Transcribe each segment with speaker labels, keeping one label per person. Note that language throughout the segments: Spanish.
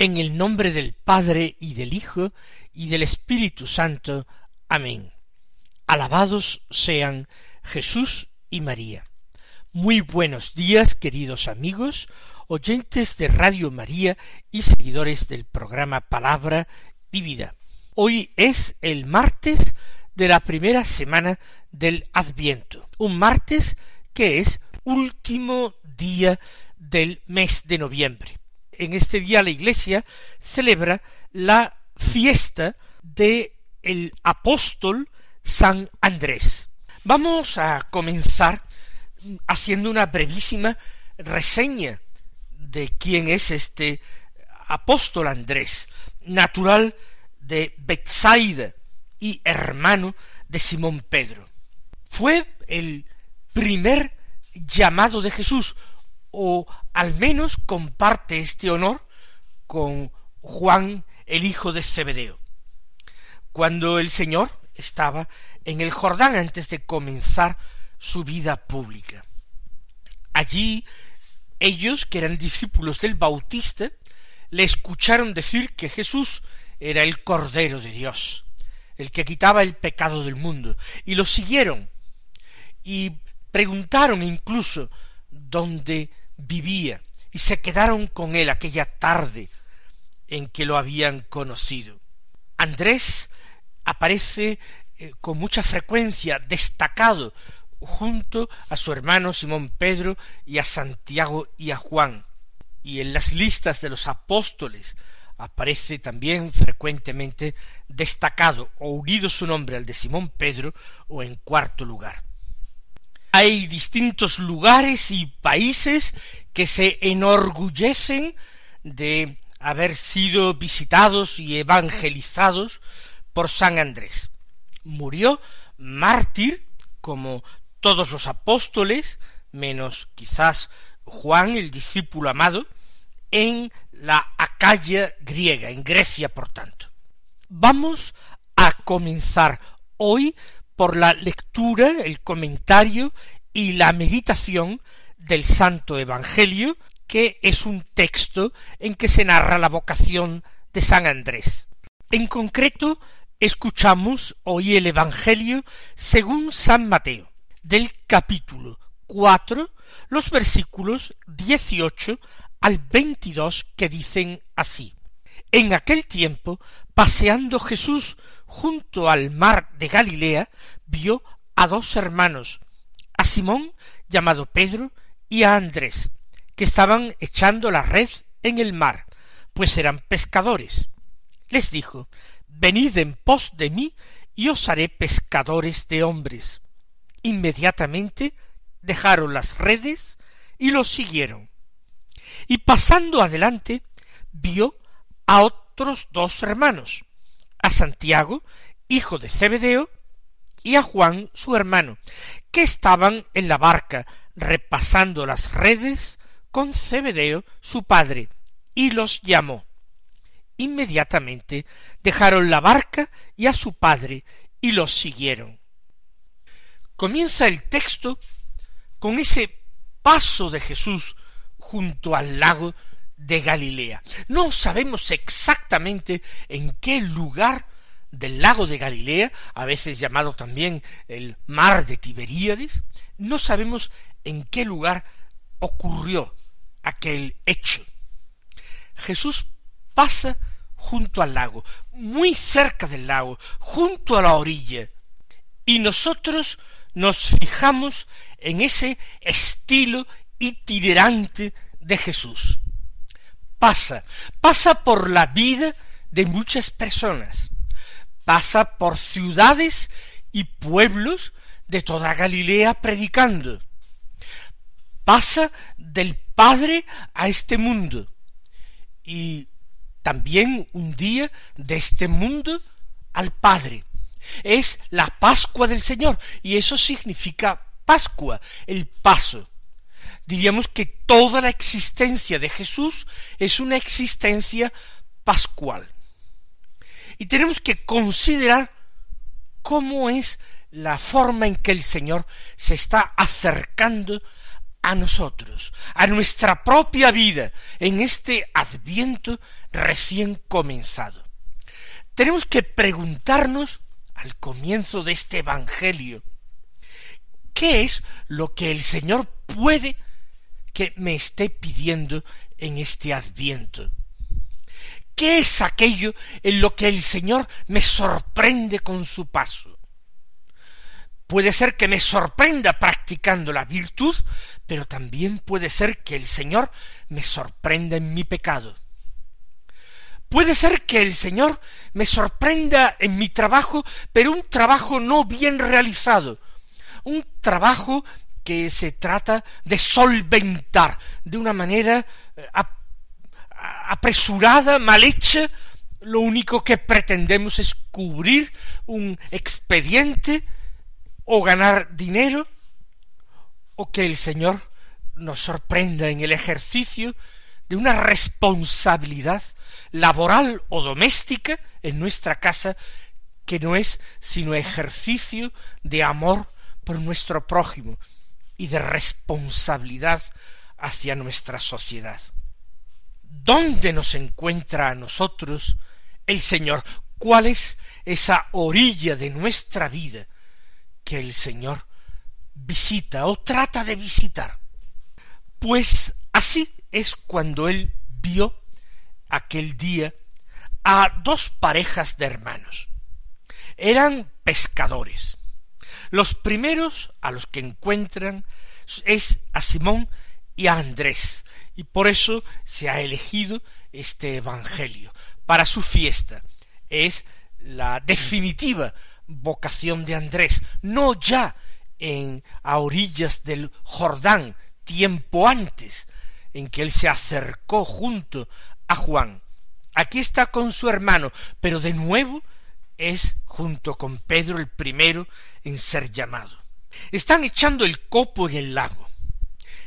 Speaker 1: En el nombre del Padre y del Hijo y del Espíritu Santo. Amén. Alabados sean Jesús y María. Muy buenos días, queridos amigos, oyentes de Radio María y seguidores del programa Palabra y Vida. Hoy es el martes de la primera semana del Adviento, un martes que es último día del mes de noviembre en este día la Iglesia celebra la fiesta de el apóstol San Andrés. Vamos a comenzar haciendo una brevísima reseña de quién es este apóstol Andrés, natural de Bethsaida y hermano de Simón Pedro. Fue el primer llamado de Jesús, o al menos comparte este honor con Juan el hijo de Zebedeo. Cuando el Señor estaba en el Jordán antes de comenzar su vida pública. Allí ellos, que eran discípulos del Bautista, le escucharon decir que Jesús era el Cordero de Dios, el que quitaba el pecado del mundo, y lo siguieron, y preguntaron incluso dónde vivía y se quedaron con él aquella tarde en que lo habían conocido. Andrés aparece eh, con mucha frecuencia destacado junto a su hermano Simón Pedro y a Santiago y a Juan. Y en las listas de los apóstoles aparece también frecuentemente destacado o unido su nombre al de Simón Pedro o en cuarto lugar. Hay distintos lugares y países que se enorgullecen de haber sido visitados y evangelizados por San Andrés. Murió mártir, como todos los apóstoles, menos quizás Juan, el discípulo amado, en la Acaya griega, en Grecia, por tanto. Vamos a comenzar hoy por la lectura, el comentario y la meditación del Santo Evangelio, que es un texto en que se narra la vocación de San Andrés. En concreto, escuchamos hoy el Evangelio según San Mateo, del capítulo cuatro, los versículos dieciocho al veintidós que dicen así. En aquel tiempo, paseando Jesús junto al mar de Galilea, vio a dos hermanos, a Simón, llamado Pedro, y a Andrés, que estaban echando la red en el mar, pues eran pescadores. Les dijo, Venid en pos de mí, y os haré pescadores de hombres. Inmediatamente dejaron las redes y los siguieron. Y pasando adelante, vio a otros dos hermanos, Santiago, hijo de Zebedeo, y a Juan, su hermano, que estaban en la barca repasando las redes con Zebedeo, su padre, y los llamó. Inmediatamente dejaron la barca y a su padre y los siguieron. Comienza el texto con ese paso de Jesús junto al lago de Galilea. No sabemos exactamente en qué lugar del lago de Galilea, a veces llamado también el mar de Tiberíades, no sabemos en qué lugar ocurrió aquel hecho. Jesús pasa junto al lago, muy cerca del lago, junto a la orilla, y nosotros nos fijamos en ese estilo itinerante de Jesús pasa, pasa por la vida de muchas personas, pasa por ciudades y pueblos de toda Galilea predicando, pasa del Padre a este mundo. Y también un día de este mundo al Padre. Es la Pascua del Señor, y eso significa Pascua, el paso. Diríamos que toda la existencia de Jesús es una existencia pascual. Y tenemos que considerar cómo es la forma en que el Señor se está acercando a nosotros, a nuestra propia vida, en este adviento recién comenzado. Tenemos que preguntarnos al comienzo de este Evangelio, ¿qué es lo que el Señor puede que me esté pidiendo en este adviento? ¿Qué es aquello en lo que el Señor me sorprende con su paso? Puede ser que me sorprenda practicando la virtud, pero también puede ser que el Señor me sorprenda en mi pecado. Puede ser que el Señor me sorprenda en mi trabajo, pero un trabajo no bien realizado, un trabajo que se trata de solventar de una manera eh, apresurada, mal hecha, lo único que pretendemos es cubrir un expediente o ganar dinero, o que el Señor nos sorprenda en el ejercicio de una responsabilidad laboral o doméstica en nuestra casa que no es sino ejercicio de amor por nuestro prójimo y de responsabilidad hacia nuestra sociedad. ¿Dónde nos encuentra a nosotros el Señor? ¿Cuál es esa orilla de nuestra vida que el Señor visita o trata de visitar? Pues así es cuando él vio aquel día a dos parejas de hermanos. Eran pescadores. Los primeros a los que encuentran es a Simón y a Andrés, y por eso se ha elegido este Evangelio para su fiesta. Es la definitiva vocación de Andrés, no ya en a orillas del Jordán, tiempo antes, en que él se acercó junto a Juan. Aquí está con su hermano, pero de nuevo es junto con Pedro el primero en ser llamado. Están echando el copo en el lago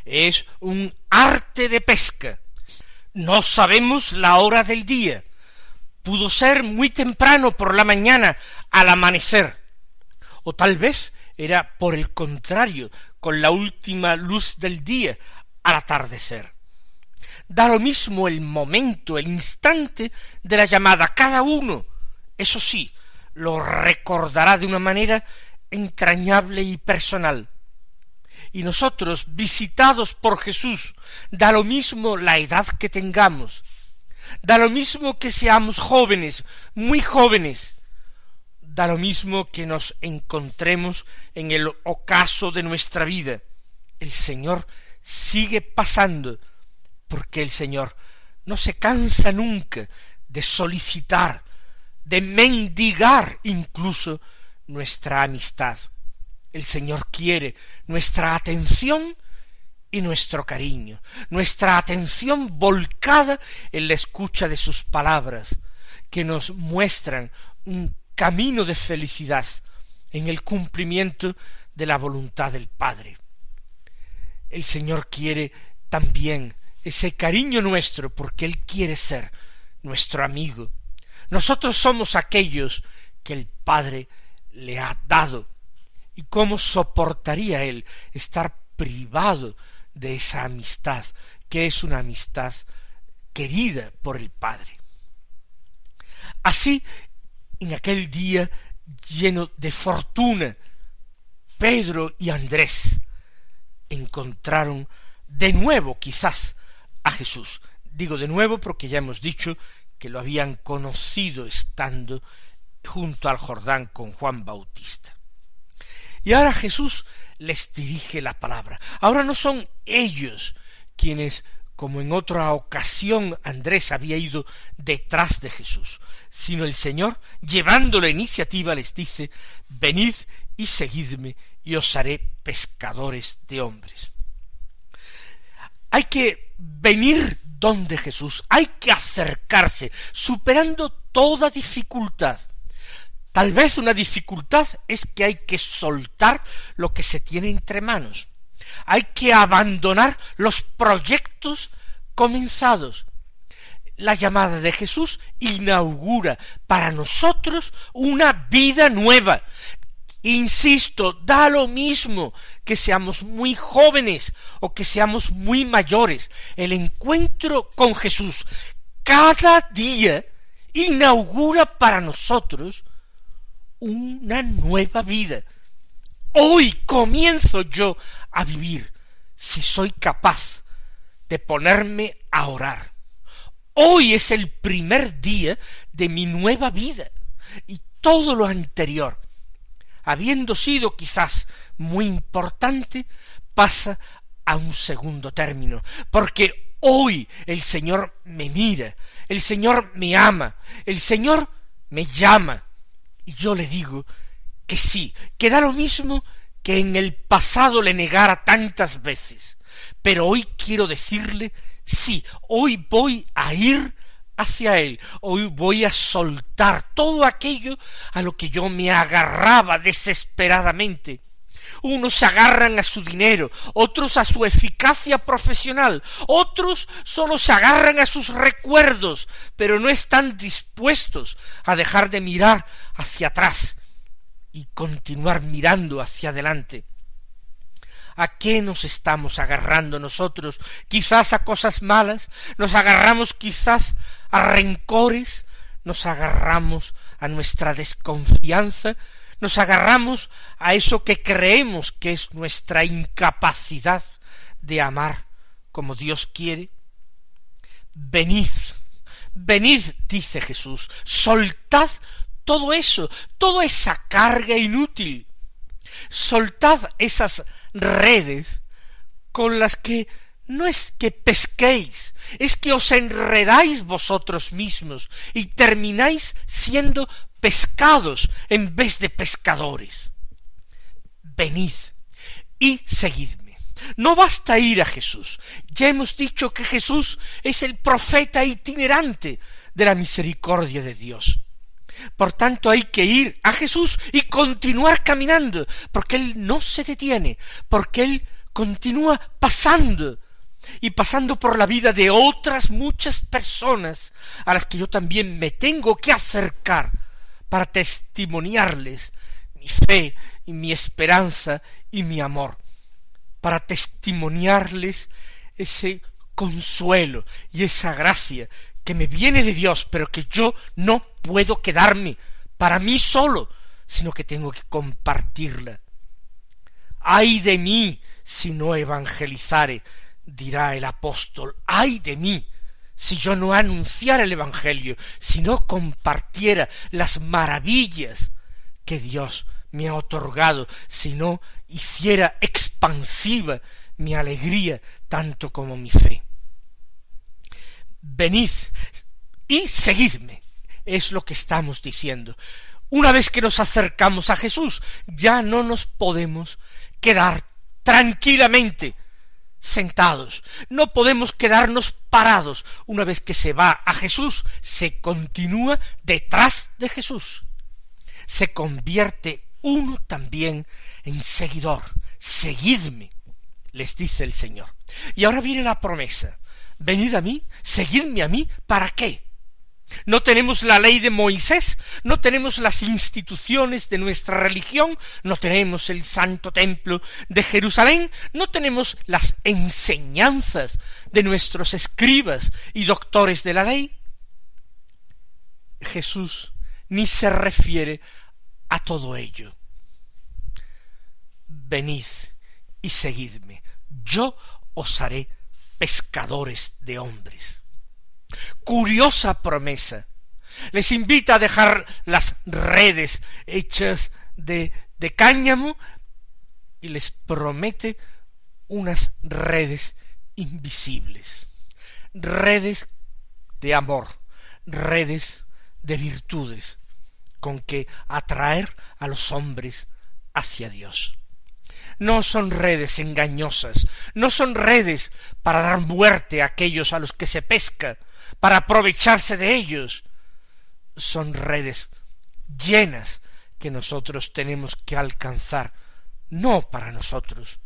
Speaker 1: es un arte de pesca. No sabemos la hora del día. Pudo ser muy temprano por la mañana, al amanecer. O tal vez era por el contrario, con la última luz del día, al atardecer. Da lo mismo el momento, el instante de la llamada. Cada uno, eso sí, lo recordará de una manera entrañable y personal y nosotros visitados por Jesús, da lo mismo la edad que tengamos, da lo mismo que seamos jóvenes, muy jóvenes, da lo mismo que nos encontremos en el ocaso de nuestra vida. El Señor sigue pasando, porque el Señor no se cansa nunca de solicitar, de mendigar incluso nuestra amistad. El Señor quiere nuestra atención y nuestro cariño, nuestra atención volcada en la escucha de sus palabras, que nos muestran un camino de felicidad en el cumplimiento de la voluntad del Padre. El Señor quiere también ese cariño nuestro porque Él quiere ser nuestro amigo. Nosotros somos aquellos que el Padre le ha dado ¿Y cómo soportaría él estar privado de esa amistad, que es una amistad querida por el Padre? Así, en aquel día lleno de fortuna, Pedro y Andrés encontraron de nuevo quizás a Jesús. Digo de nuevo porque ya hemos dicho que lo habían conocido estando junto al Jordán con Juan Bautista. Y ahora Jesús les dirige la palabra. Ahora no son ellos quienes, como en otra ocasión Andrés había ido detrás de Jesús, sino el Señor, llevando la iniciativa, les dice, venid y seguidme y os haré pescadores de hombres. Hay que venir donde Jesús, hay que acercarse, superando toda dificultad, Tal vez una dificultad es que hay que soltar lo que se tiene entre manos. Hay que abandonar los proyectos comenzados. La llamada de Jesús inaugura para nosotros una vida nueva. Insisto, da lo mismo que seamos muy jóvenes o que seamos muy mayores. El encuentro con Jesús cada día inaugura para nosotros una nueva vida. Hoy comienzo yo a vivir si soy capaz de ponerme a orar. Hoy es el primer día de mi nueva vida y todo lo anterior, habiendo sido quizás muy importante, pasa a un segundo término, porque hoy el Señor me mira, el Señor me ama, el Señor me llama, y yo le digo que sí, que da lo mismo que en el pasado le negara tantas veces. Pero hoy quiero decirle sí, hoy voy a ir hacia él, hoy voy a soltar todo aquello a lo que yo me agarraba desesperadamente. Unos agarran a su dinero, otros a su eficacia profesional, otros solo se agarran a sus recuerdos, pero no están dispuestos a dejar de mirar hacia atrás y continuar mirando hacia adelante. ¿A qué nos estamos agarrando nosotros? Quizás a cosas malas, nos agarramos quizás a rencores, nos agarramos a nuestra desconfianza, nos agarramos a eso que creemos que es nuestra incapacidad de amar como Dios quiere. Venid, venid, dice Jesús, soltad todo eso, toda esa carga inútil. Soltad esas redes con las que no es que pesquéis, es que os enredáis vosotros mismos y termináis siendo pescados en vez de pescadores. Venid y seguidme. No basta ir a Jesús. Ya hemos dicho que Jesús es el profeta itinerante de la misericordia de Dios. Por tanto hay que ir a Jesús y continuar caminando, porque Él no se detiene, porque Él continúa pasando y pasando por la vida de otras muchas personas a las que yo también me tengo que acercar para testimoniarles mi fe y mi esperanza y mi amor, para testimoniarles ese consuelo y esa gracia que me viene de Dios, pero que yo no puedo quedarme para mí solo, sino que tengo que compartirla. Ay de mí si no evangelizare, dirá el apóstol, ay de mí si yo no anunciara el Evangelio, si no compartiera las maravillas que Dios me ha otorgado, si no hiciera expansiva mi alegría tanto como mi fe venid y seguidme. Es lo que estamos diciendo. Una vez que nos acercamos a Jesús, ya no nos podemos quedar tranquilamente sentados. No podemos quedarnos parados. Una vez que se va a Jesús, se continúa detrás de Jesús. Se convierte uno también en seguidor. Seguidme, les dice el Señor. Y ahora viene la promesa venid a mí, seguidme a mí, ¿para qué? No tenemos la ley de Moisés, no tenemos las instituciones de nuestra religión, no tenemos el santo templo de Jerusalén, no tenemos las enseñanzas de nuestros escribas y doctores de la ley. Jesús ni se refiere a todo ello. Venid y seguidme, yo os haré pescadores de hombres. Curiosa promesa. Les invita a dejar las redes hechas de, de cáñamo y les promete unas redes invisibles, redes de amor, redes de virtudes, con que atraer a los hombres hacia Dios no son redes engañosas, no son redes para dar muerte a aquellos a los que se pesca, para aprovecharse de ellos, son redes llenas que nosotros tenemos que alcanzar, no para nosotros,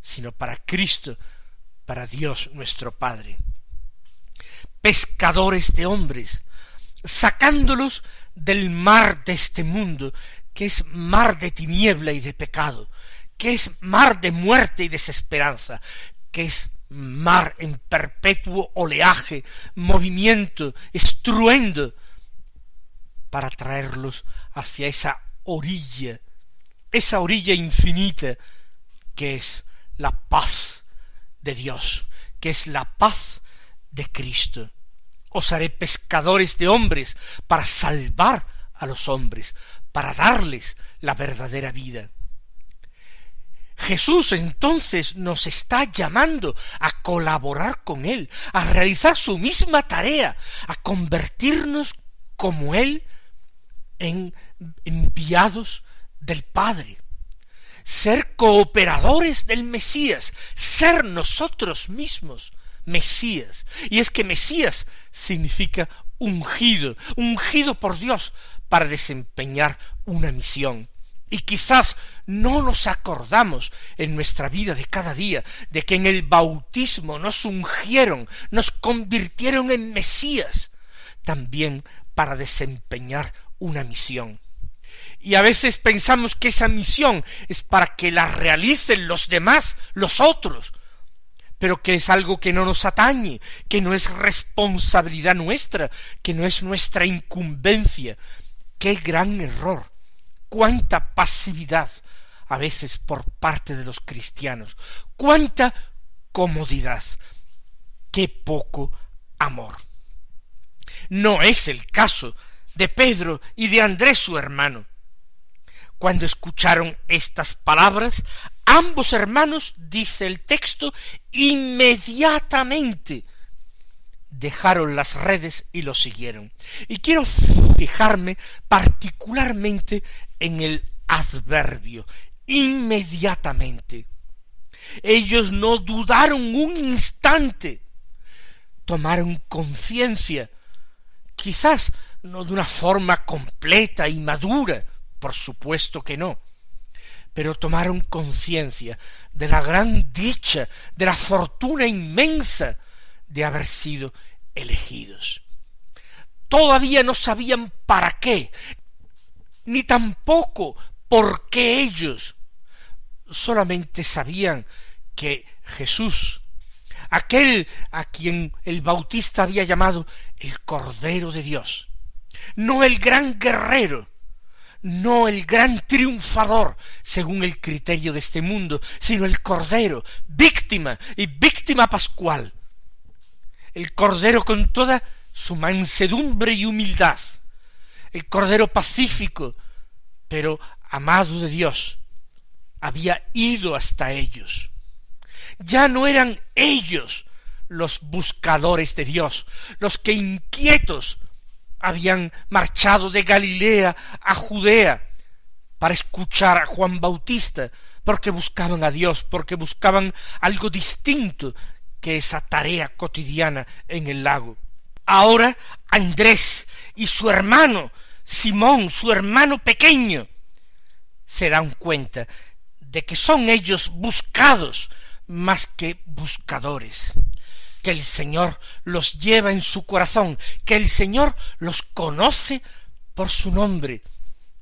Speaker 1: sino para Cristo, para Dios nuestro Padre. Pescadores de hombres, sacándolos del mar de este mundo, que es mar de tiniebla y de pecado, que es mar de muerte y desesperanza, que es mar en perpetuo oleaje, movimiento, estruendo, para traerlos hacia esa orilla, esa orilla infinita que es la paz de Dios, que es la paz de Cristo. Os haré pescadores de hombres para salvar a los hombres, para darles la verdadera vida. Jesús entonces nos está llamando a colaborar con Él, a realizar su misma tarea, a convertirnos como Él en enviados del Padre, ser cooperadores del Mesías, ser nosotros mismos Mesías. Y es que Mesías significa ungido, ungido por Dios para desempeñar una misión. Y quizás no nos acordamos en nuestra vida de cada día de que en el bautismo nos ungieron, nos convirtieron en Mesías, también para desempeñar una misión. Y a veces pensamos que esa misión es para que la realicen los demás, los otros, pero que es algo que no nos atañe, que no es responsabilidad nuestra, que no es nuestra incumbencia. Qué gran error, cuánta pasividad a veces por parte de los cristianos, cuánta comodidad, qué poco amor. No es el caso de Pedro y de Andrés su hermano. Cuando escucharon estas palabras, ambos hermanos, dice el texto, inmediatamente dejaron las redes y lo siguieron. Y quiero fijarme particularmente en el adverbio, inmediatamente. Ellos no dudaron un instante, tomaron conciencia, quizás no de una forma completa y madura, por supuesto que no, pero tomaron conciencia de la gran dicha, de la fortuna inmensa de haber sido elegidos. Todavía no sabían para qué, ni tampoco por qué ellos, solamente sabían que Jesús, aquel a quien el Bautista había llamado el Cordero de Dios, no el gran guerrero, no el gran triunfador, según el criterio de este mundo, sino el Cordero, víctima y víctima pascual. El Cordero con toda su mansedumbre y humildad, el Cordero pacífico, pero amado de Dios, había ido hasta ellos. Ya no eran ellos los buscadores de Dios, los que inquietos habían marchado de Galilea a Judea para escuchar a Juan Bautista, porque buscaban a Dios, porque buscaban algo distinto que esa tarea cotidiana en el lago. Ahora Andrés y su hermano, Simón, su hermano pequeño, se dan cuenta de que son ellos buscados más que buscadores que el Señor los lleva en su corazón, que el Señor los conoce por su nombre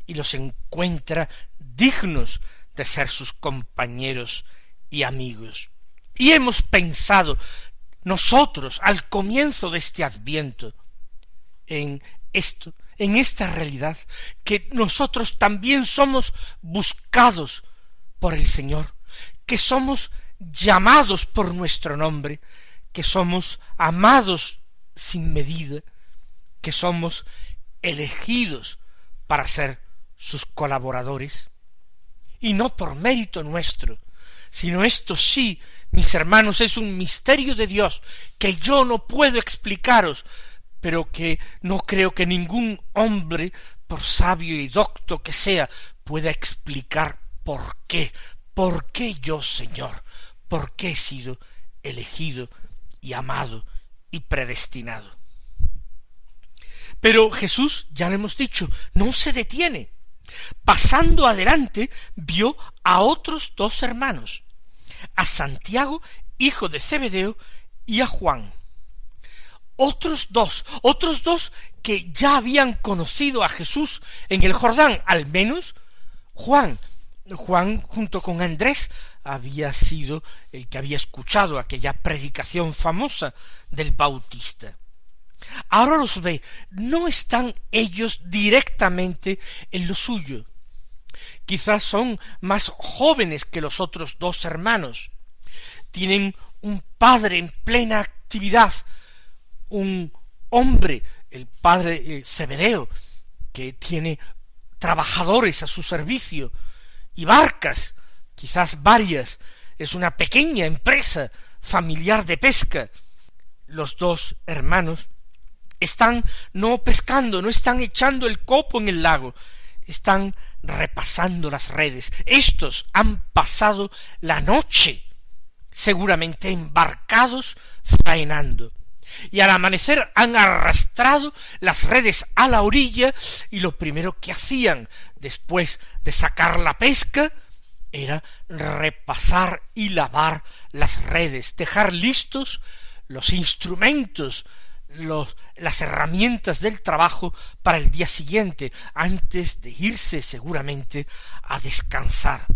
Speaker 1: y los encuentra dignos de ser sus compañeros y amigos. Y hemos pensado nosotros al comienzo de este adviento en esto, en esta realidad, que nosotros también somos buscados por el Señor, que somos llamados por nuestro nombre, que somos amados sin medida, que somos elegidos para ser sus colaboradores, y no por mérito nuestro, sino esto sí, mis hermanos, es un misterio de Dios que yo no puedo explicaros, pero que no creo que ningún hombre, por sabio y docto que sea, pueda explicar por qué, por qué yo, Señor, por qué he sido elegido y amado y predestinado. Pero Jesús, ya lo hemos dicho, no se detiene. Pasando adelante, vio a otros dos hermanos, a Santiago, hijo de Zebedeo, y a Juan. Otros dos, otros dos que ya habían conocido a Jesús en el Jordán, al menos Juan. Juan junto con Andrés había sido el que había escuchado aquella predicación famosa del Bautista. Ahora los ve, no están ellos directamente en lo suyo. Quizás son más jóvenes que los otros dos hermanos. Tienen un padre en plena actividad, un hombre, el padre Cebedeo, que tiene trabajadores a su servicio y barcas, quizás varias, es una pequeña empresa familiar de pesca. Los dos hermanos están no pescando, no están echando el copo en el lago, están repasando las redes. Estos han pasado la noche, seguramente embarcados, faenando. Y al amanecer han arrastrado las redes a la orilla y lo primero que hacían después de sacar la pesca era repasar y lavar las redes, dejar listos los instrumentos las herramientas del trabajo para el día siguiente, antes de irse seguramente a descansar.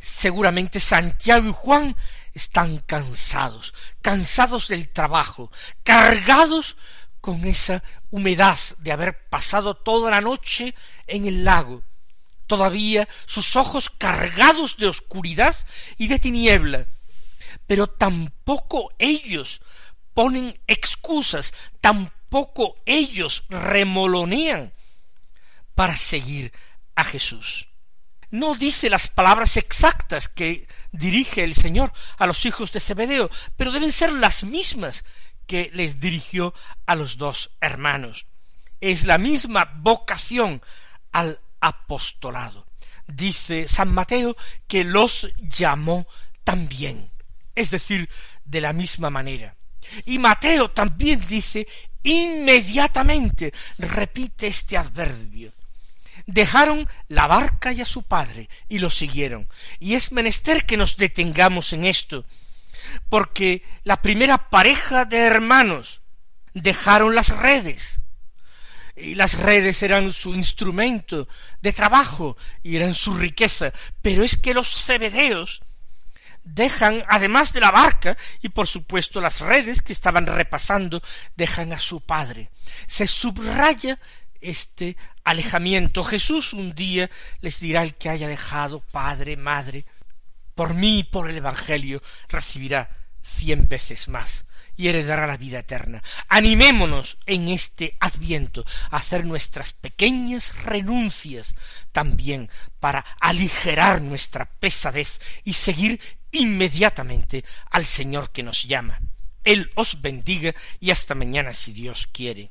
Speaker 1: Seguramente Santiago y Juan están cansados, cansados del trabajo, cargados con esa humedad de haber pasado toda la noche en el lago, todavía sus ojos cargados de oscuridad y de tiniebla, pero tampoco ellos ponen excusas, tampoco ellos remolonean para seguir a Jesús. No dice las palabras exactas que dirige el Señor a los hijos de Zebedeo, pero deben ser las mismas que les dirigió a los dos hermanos. Es la misma vocación al apostolado. Dice San Mateo que los llamó también, es decir, de la misma manera. Y Mateo también dice inmediatamente, repite este adverbio. Dejaron la barca y a su padre y lo siguieron. Y es menester que nos detengamos en esto, porque la primera pareja de hermanos dejaron las redes, y las redes eran su instrumento de trabajo y eran su riqueza, pero es que los cebedeos dejan, además de la barca y por supuesto las redes que estaban repasando, dejan a su padre. Se subraya este alejamiento. Jesús un día les dirá el que haya dejado padre, madre, por mí y por el Evangelio recibirá cien veces más y heredará la vida eterna. Animémonos en este adviento a hacer nuestras pequeñas renuncias también para aligerar nuestra pesadez y seguir inmediatamente al Señor que nos llama. Él os bendiga y hasta mañana si Dios quiere.